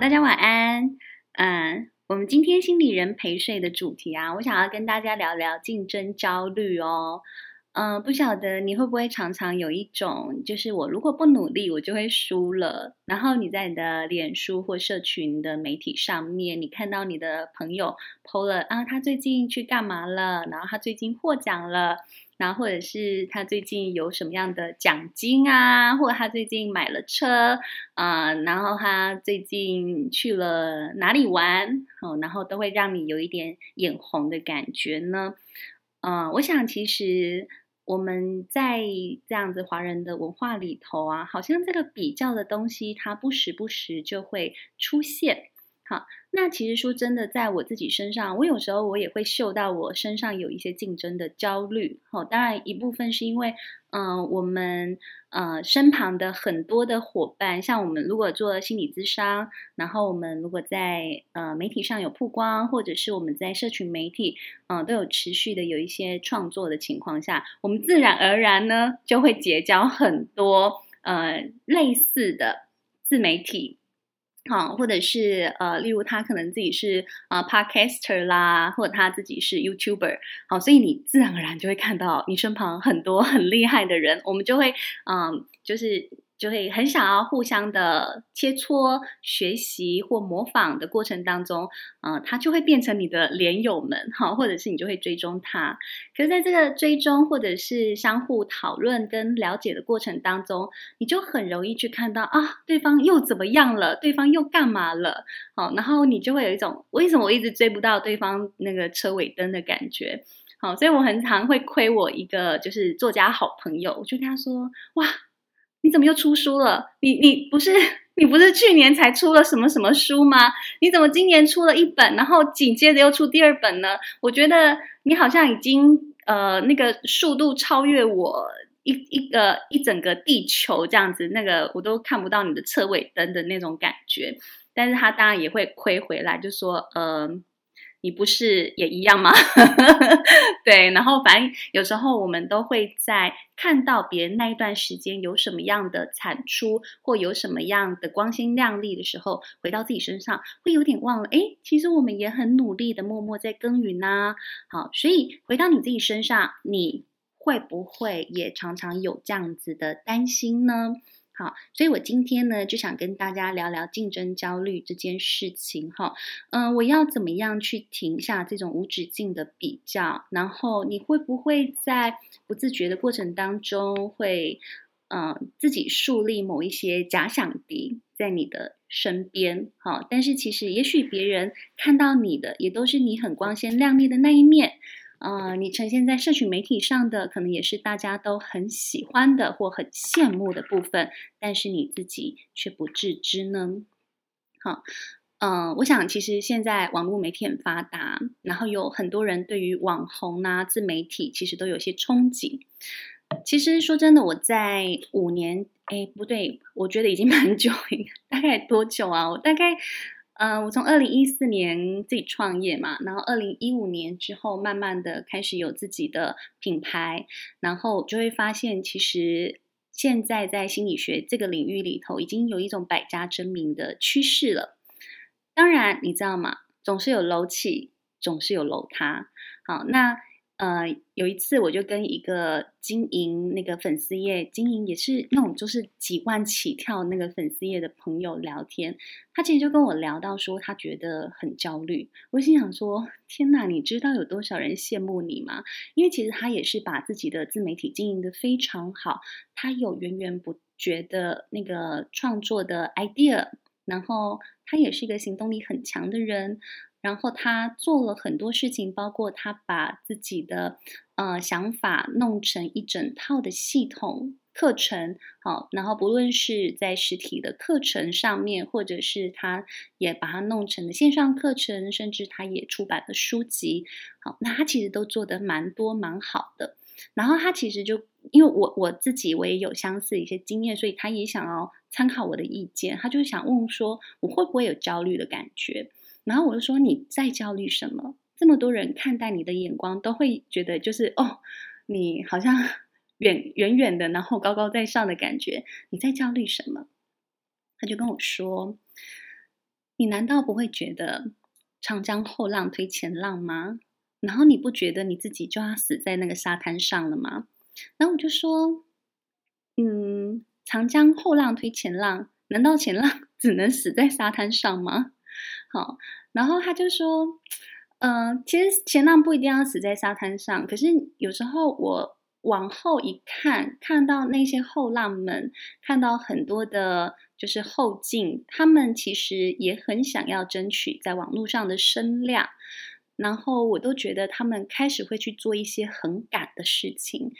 大家晚安。嗯，我们今天心理人陪睡的主题啊，我想要跟大家聊聊竞争焦虑哦。嗯，不晓得你会不会常常有一种，就是我如果不努力，我就会输了。然后你在你的脸书或社群的媒体上面，你看到你的朋友 PO 了啊，他最近去干嘛了？然后他最近获奖了。然后或者是他最近有什么样的奖金啊，或者他最近买了车啊，然后他最近去了哪里玩，哦，然后都会让你有一点眼红的感觉呢。嗯，我想其实我们在这样子华人的文化里头啊，好像这个比较的东西，它不时不时就会出现。好，那其实说真的，在我自己身上，我有时候我也会嗅到我身上有一些竞争的焦虑。好，当然一部分是因为，嗯、呃，我们呃身旁的很多的伙伴，像我们如果做心理咨商，然后我们如果在呃媒体上有曝光，或者是我们在社群媒体，嗯、都有持续的有一些创作的情况下，我们自然而然呢就会结交很多呃类似的自媒体。好，或者是呃，例如他可能自己是啊、呃、Podcaster 啦，或者他自己是 YouTuber，好，所以你自然而然就会看到你身旁很多很厉害的人，我们就会嗯、就是。就会很想要互相的切磋、学习或模仿的过程当中，嗯、他就会变成你的连友们，哈，或者是你就会追踪他。可是在这个追踪或者是相互讨论跟了解的过程当中，你就很容易去看到啊，对方又怎么样了？对方又干嘛了？好，然后你就会有一种为什么我一直追不到对方那个车尾灯的感觉。好，所以我很常会亏我一个就是作家好朋友，我就跟他说，哇。你怎么又出书了？你你不是 你不是去年才出了什么什么书吗？你怎么今年出了一本，然后紧接着又出第二本呢？我觉得你好像已经呃那个速度超越我一一个一整个地球这样子，那个我都看不到你的车尾灯的那种感觉。但是他当然也会亏回来，就说呃。你不是也一样吗？对，然后反正有时候我们都会在看到别人那一段时间有什么样的产出，或有什么样的光鲜亮丽的时候，回到自己身上会有点忘了。诶，其实我们也很努力的默默在耕耘呐。好，所以回到你自己身上，你会不会也常常有这样子的担心呢？好，所以我今天呢就想跟大家聊聊竞争焦虑这件事情哈。嗯、我要怎么样去停下这种无止境的比较？然后你会不会在不自觉的过程当中会，嗯、自己树立某一些假想敌在你的身边？好，但是其实也许别人看到你的也都是你很光鲜亮丽的那一面。呃，你呈现在社群媒体上的，可能也是大家都很喜欢的或很羡慕的部分，但是你自己却不自知呢。好，嗯、我想其实现在网络媒体很发达，然后有很多人对于网红啊、自媒体其实都有些憧憬。其实说真的，我在五年，哎，不对，我觉得已经蛮久，大概多久啊？我大概。嗯、我从二零一四年自己创业嘛，然后二零一五年之后，慢慢的开始有自己的品牌，然后就会发现，其实现在在心理学这个领域里头，已经有一种百家争鸣的趋势了。当然，你知道吗？总是有楼起，总是有楼塌。好，那。呃，有一次我就跟一个经营那个粉丝页，经营也是那种就是几万起跳那个粉丝页的朋友聊天，他其实就跟我聊到说，他觉得很焦虑。我心想说，天哪，你知道有多少人羡慕你吗？因为其实他也是把自己的自媒体经营得非常好，他有源源不绝的那个创作的 idea，然后他也是一个行动力很强的人。然后他做了很多事情，包括他把自己的呃想法弄成一整套的系统课程，好，然后不论是在实体的课程上面，或者是他也把它弄成了线上课程，甚至他也出版了书籍，好，那他其实都做得蛮多蛮好的。然后他其实就因为我我自己我也有相似一些经验，所以他也想要参考我的意见，他就想问说，我会不会有焦虑的感觉？然后我就说，你在焦虑什么？这么多人看待你的眼光都会觉得就是哦，你好像 远远远的，然后高高在上的感觉。你在焦虑什么？他就跟我说，你难道不会觉得长江后浪推前浪吗？然后你不觉得你自己就要死在那个沙滩上了吗？然后我就说，嗯，长江后浪推前浪，难道前浪 只能死在沙滩上吗？好，然后他就说，嗯、其实前浪不一定要死在沙滩上，可是有时候我往后一看，看到那些后浪们，看到很多的。就是后进，他们其实也很想要争取在网络上的声量，然后我都觉得他们开始会去做一些很赶的事情，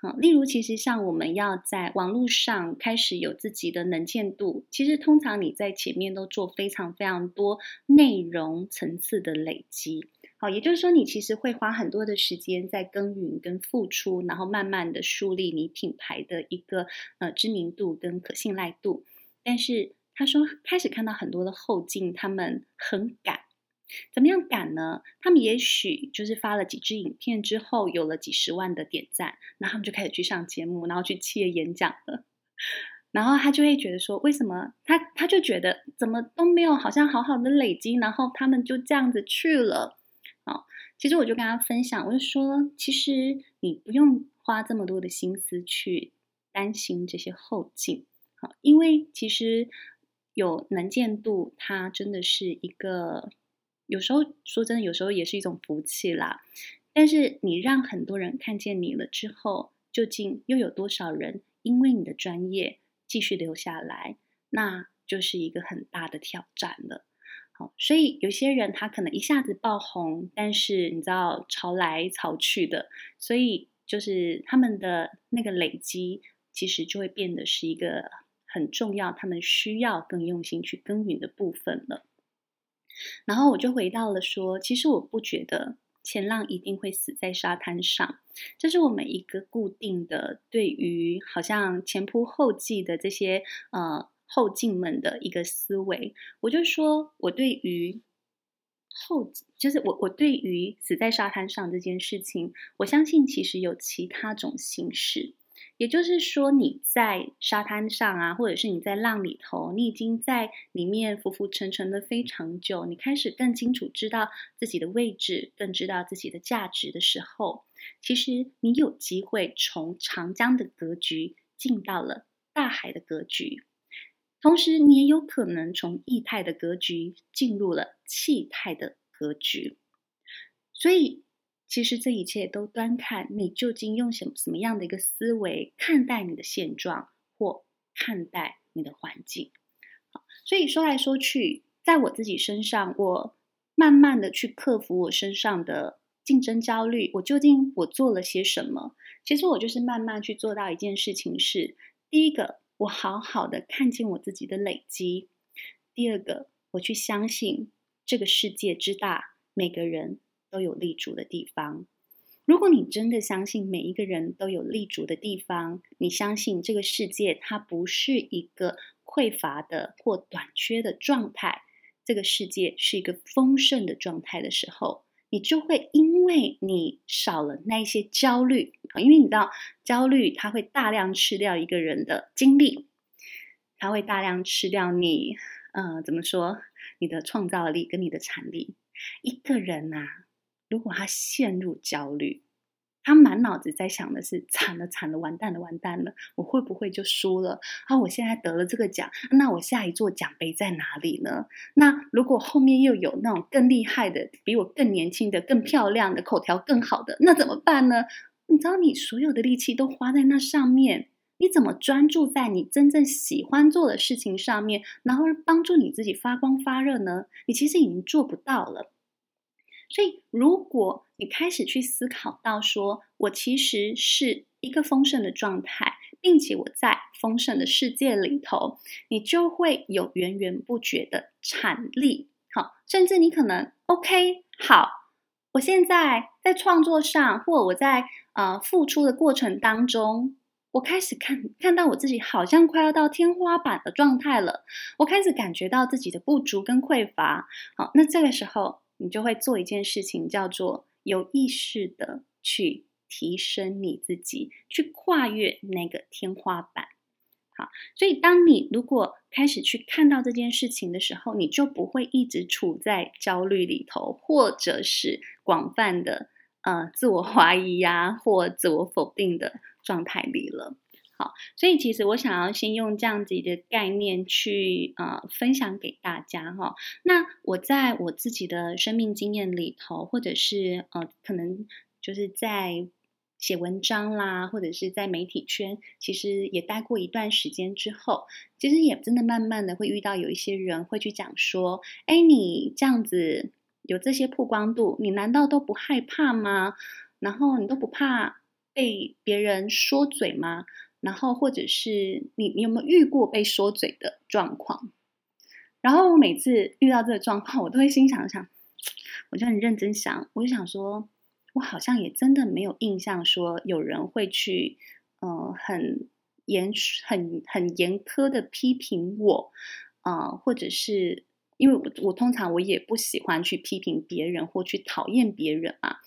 啊，例如其实像我们要在网络上开始有自己的能见度，其实通常你在前面都做非常非常多内容层次的累积，好，也就是说你其实会花很多的时间在耕耘跟付出，然后慢慢的树立你品牌的一个呃知名度跟可信赖度。但是他说，开始看到很多的后进，他们很赶，怎么样赶呢？他们也许就是发了几支影片之后，有了几十万的点赞，然后他们就开始去上节目，然后去企业演讲了。然后他就会觉得说，为什么他他就觉得怎么都没有好像好好的累积，然后他们就这样子去了。好，其实我就跟他分享，我就说，其实你不用花这么多的心思去担心这些后劲。好，因为其实有能见度，它真的是一个，有时候说真的，有时候也是一种福气啦。但是你让很多人看见你了之后，究竟又有多少人因为你的专业继续留下来？那就是一个很大的挑战了。好，所以有些人他可能一下子爆红，但是你知道潮来潮去的，所以就是他们的那个累积，其实就会变得是一个。很重要，他们需要更用心去耕耘的部分了。然后我就回到了说，其实我不觉得前浪一定会死在沙滩上，这是我们一个固定的对于好像前仆后继的这些呃后进们的一个思维。我就说我对于后，就是我我对于死在沙滩上这件事情，我相信其实有其他种形式。也就是说，你在沙滩上啊，或者是你在浪里头，你已经在里面浮浮沉沉的非常久，你开始更清楚知道自己的位置，更知道自己的价值的时候，其实你有机会从长江的格局进到了大海的格局，同时你也有可能从液态的格局进入了气态的格局，所以。其实这一切都端看你究竟用什么什么样的一个思维看待你的现状或看待你的环境。好，所以说来说去，在我自己身上，我慢慢的去克服我身上的竞争焦虑。我究竟我做了些什么？其实我就是慢慢去做到一件事情是：第一个，我好好的看见我自己的累积；第二个，我去相信这个世界之大，每个人。都有立足的地方。如果你真的相信每一个人都有立足的地方，你相信这个世界它不是一个匮乏的或短缺的状态，这个世界是一个丰盛的状态的时候，你就会因为你少了那些焦虑，因为你知道焦虑它会大量吃掉一个人的精力，它会大量吃掉你，呃，怎么说？你的创造力跟你的产力，一个人呐、如果他陷入焦虑，他满脑子在想的是惨了惨了，完蛋了完蛋了，我会不会就输了？啊，我现在得了这个奖，那我下一座奖杯在哪里呢？那如果后面又有那种更厉害的、比我更年轻的、更漂亮的、口条更好的，那怎么办呢？你知道，你所有的力气都花在那上面，你怎么专注在你真正喜欢做的事情上面，然后帮助你自己发光发热呢？你其实已经做不到了。所以，如果你开始去思考到说，我其实是一个丰盛的状态，并且我在丰盛的世界里头，你就会有源源不绝的产力。好，甚至你可能 OK，好，我现在在创作上，或我在呃付出的过程当中，我开始看看到我自己好像快要到天花板的状态了，我开始感觉到自己的不足跟匮乏。好，那这个时候。你就会做一件事情，叫做有意识的去提升你自己，去跨越那个天花板。好，所以当你如果开始去看到这件事情的时候，你就不会一直处在焦虑里头，或者是广泛的呃自我怀疑呀、或自我否定的状态里了。好，所以其实我想要先用这样子的概念去呃分享给大家哈。那我在我自己的生命经验里头，或者是呃可能就是在写文章啦，或者是在媒体圈，其实也待过一段时间之后，其实也真的慢慢的会遇到有一些人会去讲说，哎，你这样子有这些曝光度，你难道都不害怕吗？然后你都不怕被别人说嘴吗？然后，或者是你，你有没有遇过被说嘴的状况？然后我每次遇到这个状况，我都会心想想，我就很认真想，我就想说，我好像也真的没有印象说有人会去，呃，很严、很很严苛的批评我，啊、或者是因为我我通常我也不喜欢去批评别人或去讨厌别人啊。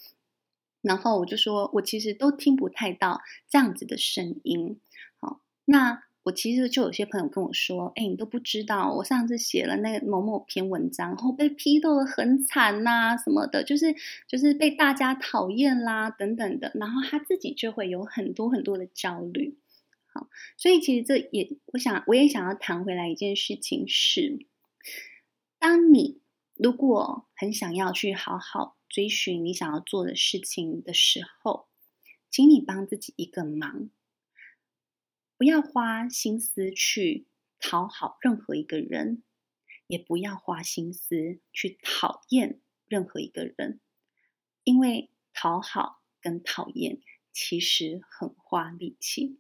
然后我就说，我其实都听不太到这样子的声音。好，那我其实就有些朋友跟我说，哎，你都不知道，我上次写了那个某某篇文章，然后被批斗得很惨呐，什么的，就是就是被大家讨厌啦，等等的。然后他自己就会有很多很多的焦虑。好，所以其实这也，我想我也想要谈回来一件事情是，当你如果很想要去好好。追寻你想要做的事情的时候，请你帮自己一个忙，不要花心思去讨好任何一个人，也不要花心思去讨厌任何一个人，因为讨好跟讨厌其实很花力气。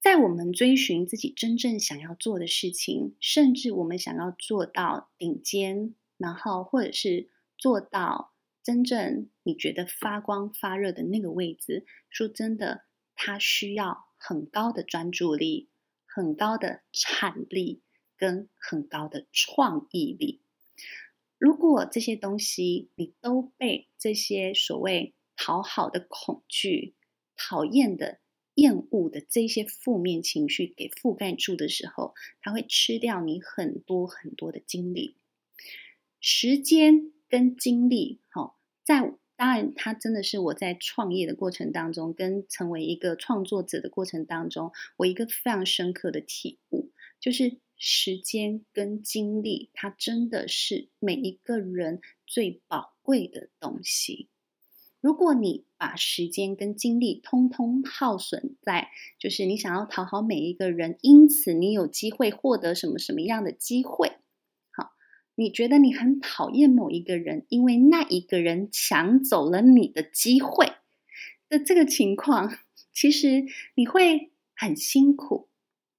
在我们追寻自己真正想要做的事情，甚至我们想要做到顶尖，然后或者是。做到真正你觉得发光发热的那个位置，说真的，它需要很高的专注力、很高的产力跟很高的创意力。如果这些东西你都被这些所谓讨好的恐惧、讨厌的厌恶的这些负面情绪给覆盖住的时候，它会吃掉你很多很多的精力、时间。跟精力，好，在当然，它真的是我在创业的过程当中，跟成为一个创作者的过程当中，我一个非常深刻的体悟，就是时间跟精力，它真的是每一个人最宝贵的东西。如果你把时间跟精力通通耗损在，就是你想要讨好每一个人，因此你有机会获得什么什么样的机会。你觉得你很讨厌某一个人，因为那一个人抢走了你的机会的这个情况，其实你会很辛苦，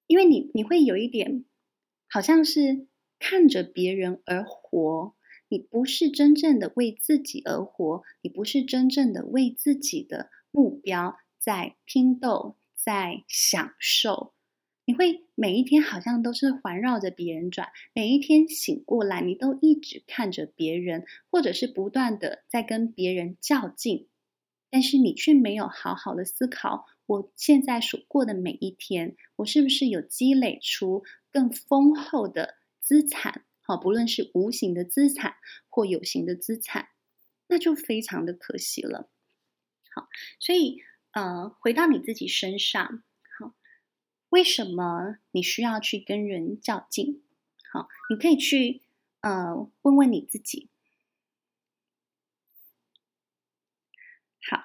因为你你会有一点好像是看着别人而活，你不是真正的为自己而活，你不是真正的为自己的目标在拼斗，在享受。你会每一天好像都是环绕着别人转，每一天醒过来，你都一直看着别人，或者是不断的在跟别人较劲，但是你却没有好好的思考，我现在所过的每一天，我是不是有积累出更丰厚的资产？好，不论是无形的资产或有形的资产，那就非常的可惜了。好，所以呃，回到你自己身上。为什么你需要去跟人较劲？好，你可以去呃问问你自己。好，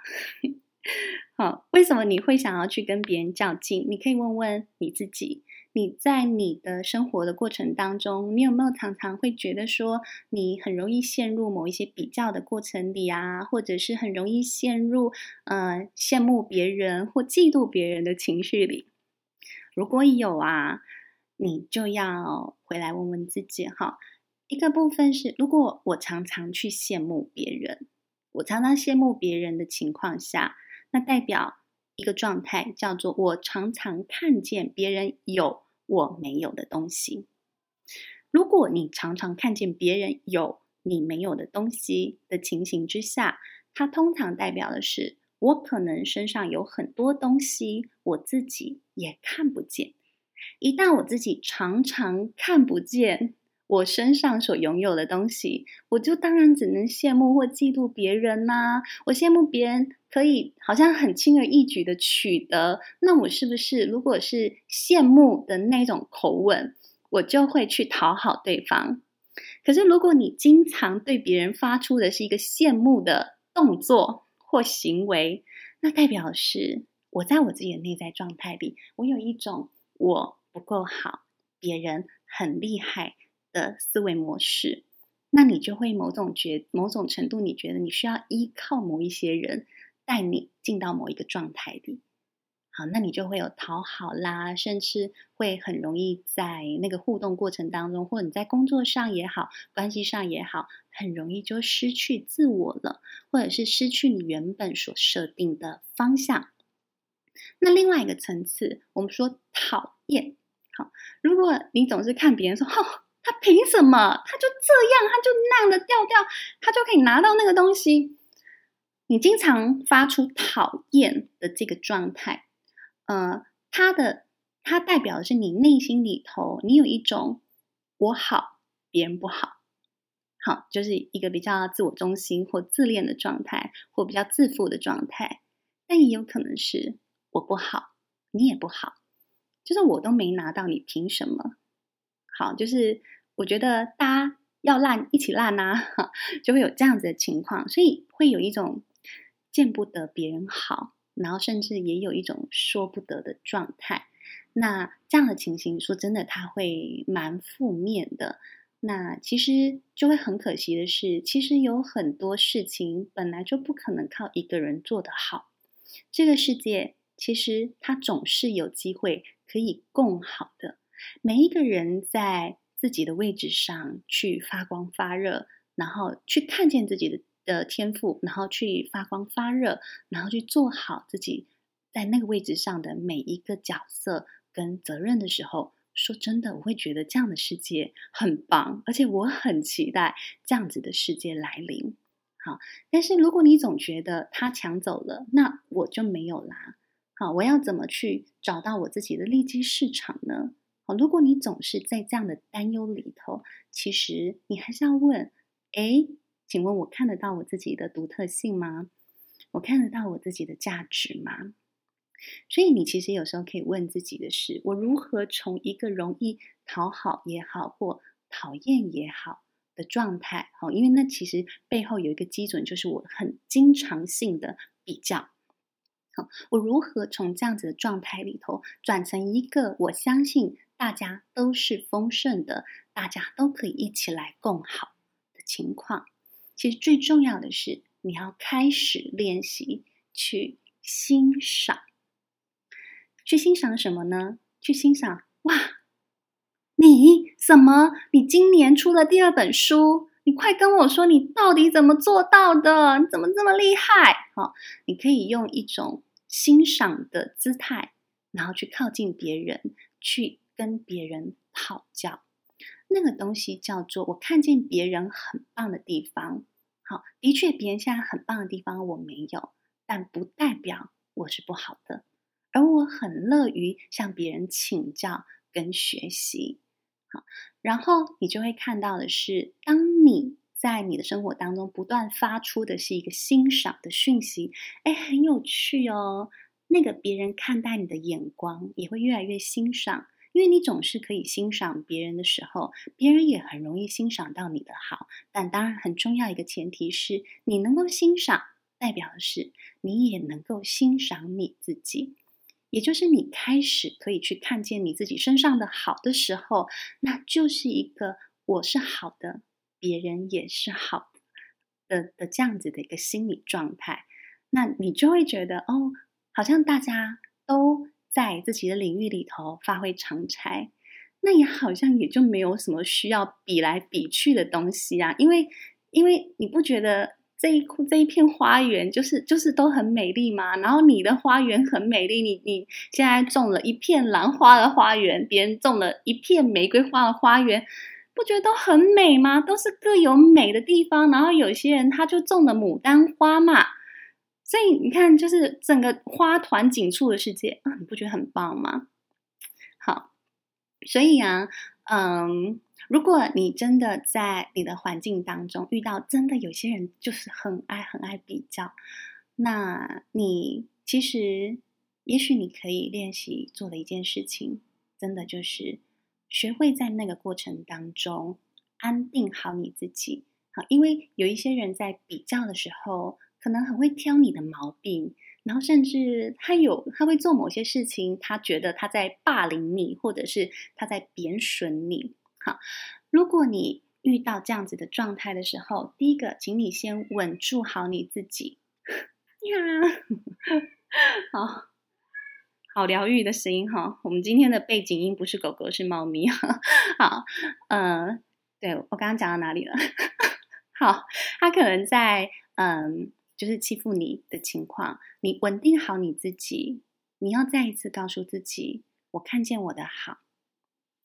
好，为什么你会想要去跟别人较劲？你可以问问你自己。你在你的生活的过程当中，你有没有常常会觉得说，你很容易陷入某一些比较的过程里啊，或者是很容易陷入呃羡慕别人或嫉妒别人的情绪里？如果有啊，你就要回来问问自己哈。一个部分是，如果我常常去羡慕别人，我常常羡慕别人的情况下，那代表一个状态叫做我常常看见别人有我没有的东西。如果你常常看见别人有你没有的东西的情形之下，它通常代表的是。我可能身上有很多东西，我自己也看不见，一旦我自己常常看不见我身上所拥有的东西，我就当然只能羡慕或嫉妒别人呐、我羡慕别人可以好像很轻而易举的取得，那我是不是如果是羡慕的那种口吻，我就会去讨好对方？可是如果你经常对别人发出的是一个羡慕的动作或行为，那代表是我在我自己的内在状态里，我有一种我不够好，别人很厉害的思维模式，那你就会某种觉某种程度，你觉得你需要依靠某一些人带你进到某一个状态里。好，那你就会有讨好啦，甚至会很容易在那个互动过程当中，或者你在工作上也好，关系上也好，很容易就失去自我了，或者是失去你原本所设定的方向。那另外一个层次，我们说讨厌。好，如果你总是看别人说，哦，他凭什么？他就这样，他就那样的调调，他就可以拿到那个东西。你经常发出讨厌的这个状态。呃，它的它代表的是你内心里头，你有一种我好，别人不好，好，就是一个比较自我中心或自恋的状态，或比较自负的状态。但也有可能是我不好，你也不好，就是我都没拿到，你凭什么？好，就是我觉得大家要烂一起烂呐，就会有这样子的情况，所以会有一种见不得别人好。然后甚至也有一种说不得的状态，那这样的情形，说真的，他会蛮负面的。那其实就会很可惜的是，其实有很多事情本来就不可能靠一个人做得好。这个世界其实它总是有机会可以共好的。每一个人在自己的位置上去发光发热，然后去看见自己的。的天赋，然后去发光发热，然后去做好自己在那个位置上的每一个角色跟责任的时候，说真的，我会觉得这样的世界很棒，而且我很期待这样子的世界来临。好，但是如果你总觉得他抢走了，那我就没有啦。好，我要怎么去找到我自己的利基市场呢？好，如果你总是在这样的担忧里头，其实你还是要问，哎。请问我看得到我自己的独特性吗？我看得到我自己的价值吗？所以你其实有时候可以问自己的是：我如何从一个容易讨好也好，或讨厌也好的状态，好，因为那其实背后有一个基准，就是我很经常性的比较。好，我如何从这样子的状态里头转成一个我相信大家都是丰盛的，大家都可以一起来共好的情况？其实最重要的是，你要开始练习去欣赏，去欣赏什么呢？去欣赏哇，你怎么？你今年出了第二本书，你快跟我说，你到底怎么做到的？你怎么这么厉害？好，你可以用一种欣赏的姿态，然后去靠近别人，去跟别人讨教。那个东西叫做我看见别人很棒的地方。好，的确，别人现在很棒的地方我没有，但不代表我是不好的。而我很乐于向别人请教跟学习。好，然后你就会看到的是，当你在你的生活当中不断发出的是一个欣赏的讯息，哎，很有趣哦。那个别人看待你的眼光也会越来越欣赏。因为你总是可以欣赏别人的时候，别人也很容易欣赏到你的好。但当然，很重要一个前提是你能够欣赏，代表的是你也能够欣赏你自己，也就是你开始可以去看见你自己身上的好的时候，那就是一个我是好的，别人也是好的的，的这样子的一个心理状态。那你就会觉得哦，好像大家都。在自己的领域里头发挥长才，那也好像也就没有什么需要比来比去的东西啊。因为，因为你不觉得这一这一片花园就是就是都很美丽吗？然后你的花园很美丽，你你现在种了一片兰花的花园，别人种了一片玫瑰花的花园，不觉得都很美吗？都是各有美的地方。然后有些人他就种了牡丹花嘛。所以你看，就是整个花团锦簇的世界啊，你不觉得很棒吗？好，所以啊，嗯，如果你真的在你的环境当中遇到真的有些人就是很爱很爱比较，那你其实也许你可以练习做的一件事情，真的就是学会在那个过程当中安定好你自己。好，因为有一些人在比较的时候，可能很会挑你的毛病。然后甚至他有他会做某些事情，他觉得他在霸凌你，或者是他在贬损你。好，如果你遇到这样子的状态的时候，第一个，请你先稳住好你自己。呀，好好疗愈的声音哈。我们今天的背景音不是狗狗，是猫咪哈。好，嗯，对，我刚刚讲到哪里了？好，他可能在嗯。就是欺负你的情况，你稳定好你自己。你要再一次告诉自己，我看见我的好，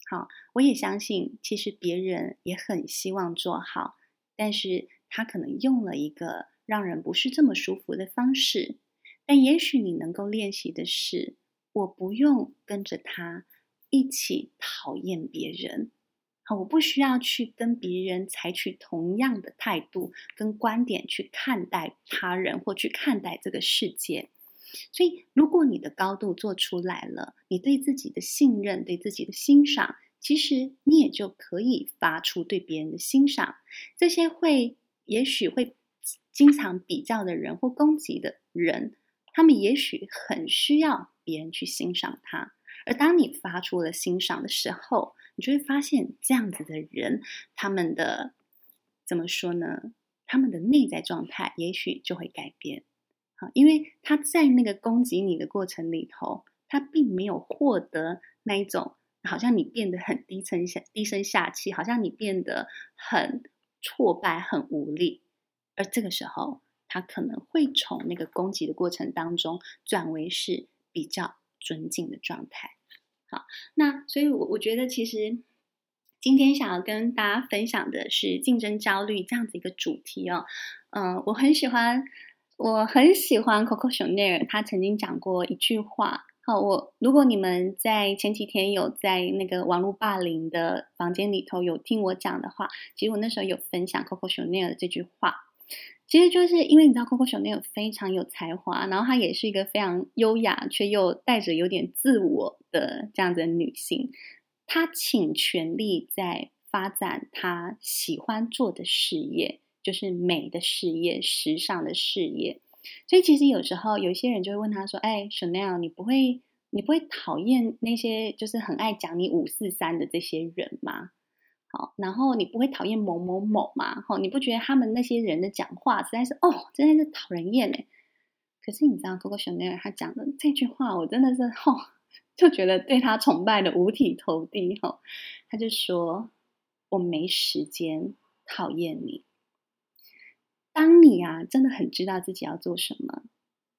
好，我也相信，其实别人也很希望做好，但是他可能用了一个让人不是这么舒服的方式。但也许你能够练习的是，我不用跟着他一起讨厌别人。好，我不需要去跟别人采取同样的态度跟观点去看待他人或去看待这个世界。所以，如果你的高度做出来了，你对自己的信任、对自己的欣赏，其实你也就可以发出对别人的欣赏。这些会也许会经常比较的人或攻击的人，他们也许很需要别人去欣赏他。而当你发出了欣赏的时候，你就会发现，这样子的人，他们的怎么说呢？他们的内在状态也许就会改变。好，因为他在那个攻击你的过程里头，他并没有获得那一种好像你变得很低沉下、低声下气，好像你变得很挫败、很无力。而这个时候，他可能会从那个攻击的过程当中转为是比较尊敬的状态。好，那所以，我我觉得其实今天想要跟大家分享的是竞争焦虑这样子一个主题哦。嗯，我很喜欢，我很喜欢 Coco Chanel，他曾经讲过一句话。好，我如果你们在前几天有在那个网络霸凌的房间里头有听我讲的话，其实我那时候有分享 Coco Chanel 的这句话。其实就是因为你知道，Coco Chanel 非常有才华，然后她也是一个非常优雅却又带着有点自我的这样子的女性。她倾全力在发展她喜欢做的事业，就是美的事业、时尚的事业。所以其实有时候有一些人就会问她说：“哎，Chanel，你不会你不会讨厌那些就是很爱讲你五四三的这些人吗？”然后你不会讨厌某某某吗？哈，你不觉得他们那些人的讲话实在是哦，真的是讨人厌哎。可是你知道，Coco Chanel 他讲的这句话，我真的是哦，就觉得对他崇拜的五体投地哈。他就说：“我没时间讨厌你。当你啊，真的很知道自己要做什么，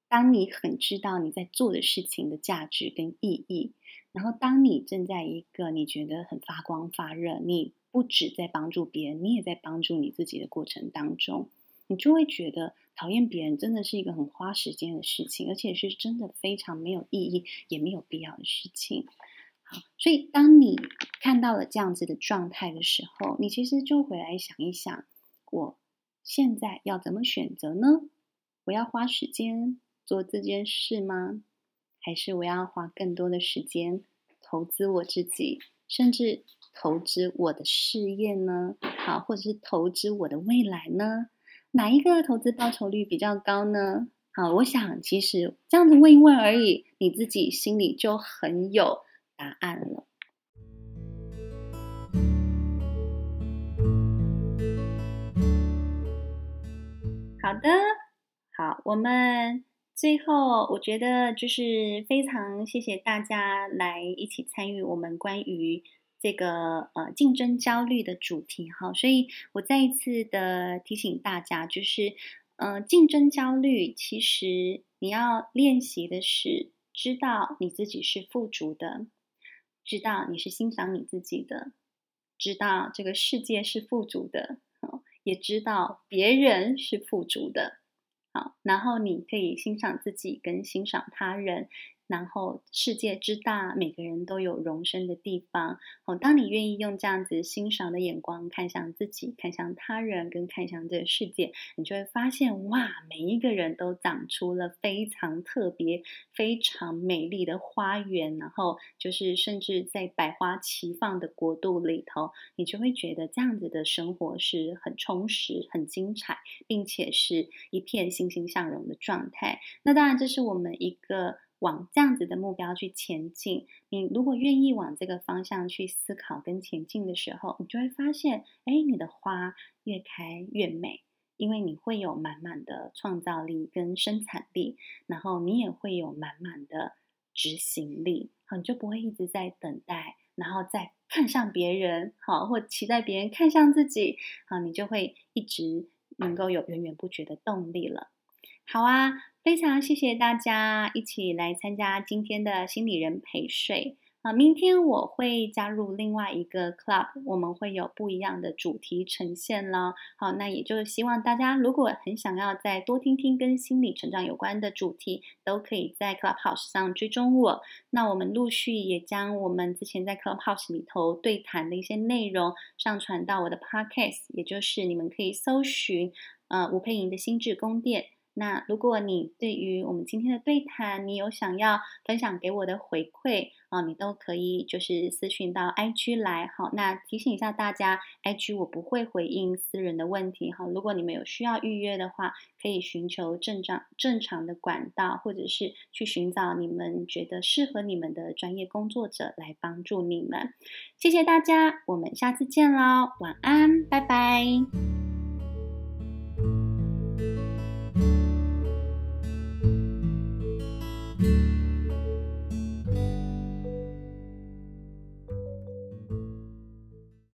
当你很知道你在做的事情的价值跟意义，然后当你正在一个你觉得很发光发热，你。”不止在帮助别人，你也在帮助你自己的过程当中，你就会觉得讨厌别人真的是一个很花时间的事情，而且是真的非常没有意义也没有必要的事情。好，所以当你看到了这样子的状态的时候，你其实就回来想一想，我现在要怎么选择呢？我要花时间做这件事吗？还是我要花更多的时间投资我自己，甚至？投资我的事业呢？好，或者是投资我的未来呢？哪一个投资报酬率比较高呢？好，我想其实这样子问一问而已，你自己心里就很有答案了。好的，好，我们最后我觉得就是非常谢谢大家来一起参与我们关于。这个呃竞争焦虑的主题哈，所以我再一次的提醒大家，就是呃竞争焦虑，其实你要练习的是知道你自己是富足的，知道你是欣赏你自己的，知道这个世界是富足的，也知道别人是富足的，好，然后你可以欣赏自己跟欣赏他人，然后世界之大，每个人都有容身的地方。哦，当你愿意用这样子欣赏的眼光看向自己、看向他人，跟看向这个世界，你就会发现，哇，每一个人都长出了非常特别、非常美丽的花园。然后，就是甚至在百花齐放的国度里头，你就会觉得这样子的生活是很充实、很精彩，并且是一片欣欣向荣的状态。那当然，这是我们一个。往这样子的目标去前进，你如果愿意往这个方向去思考跟前进的时候，你就会发现，哎，你的花越开越美，因为你会有满满的创造力跟生产力，然后你也会有满满的执行力，好，你就不会一直在等待，然后再看向别人，好，或期待别人看向自己，好，你就会一直能够有源源不绝的动力了。好啊。非常谢谢大家一起来参加今天的心理人陪睡啊！明天我会加入另外一个 club，我们会有不一样的主题呈现了。好，那也就是希望大家如果很想要再多听听跟心理成长有关的主题，都可以在 Clubhouse 上追踪我。那我们陆续也将我们之前在 Clubhouse 里头对谈的一些内容上传到我的 Podcast，也就是你们可以搜寻呃吴佩莹的心智宫殿。那如果你对于我们今天的对谈，你有想要分享给我的回馈啊，你都可以就是私讯到 IG 来。好，那提醒一下大家，IG 我不会回应私人的问题。哈，如果你们有需要预约的话，可以寻求正常正常的管道，或者是去寻找你们觉得适合你们的专业工作者来帮助你们。谢谢大家，我们下次见喽，晚安，拜拜。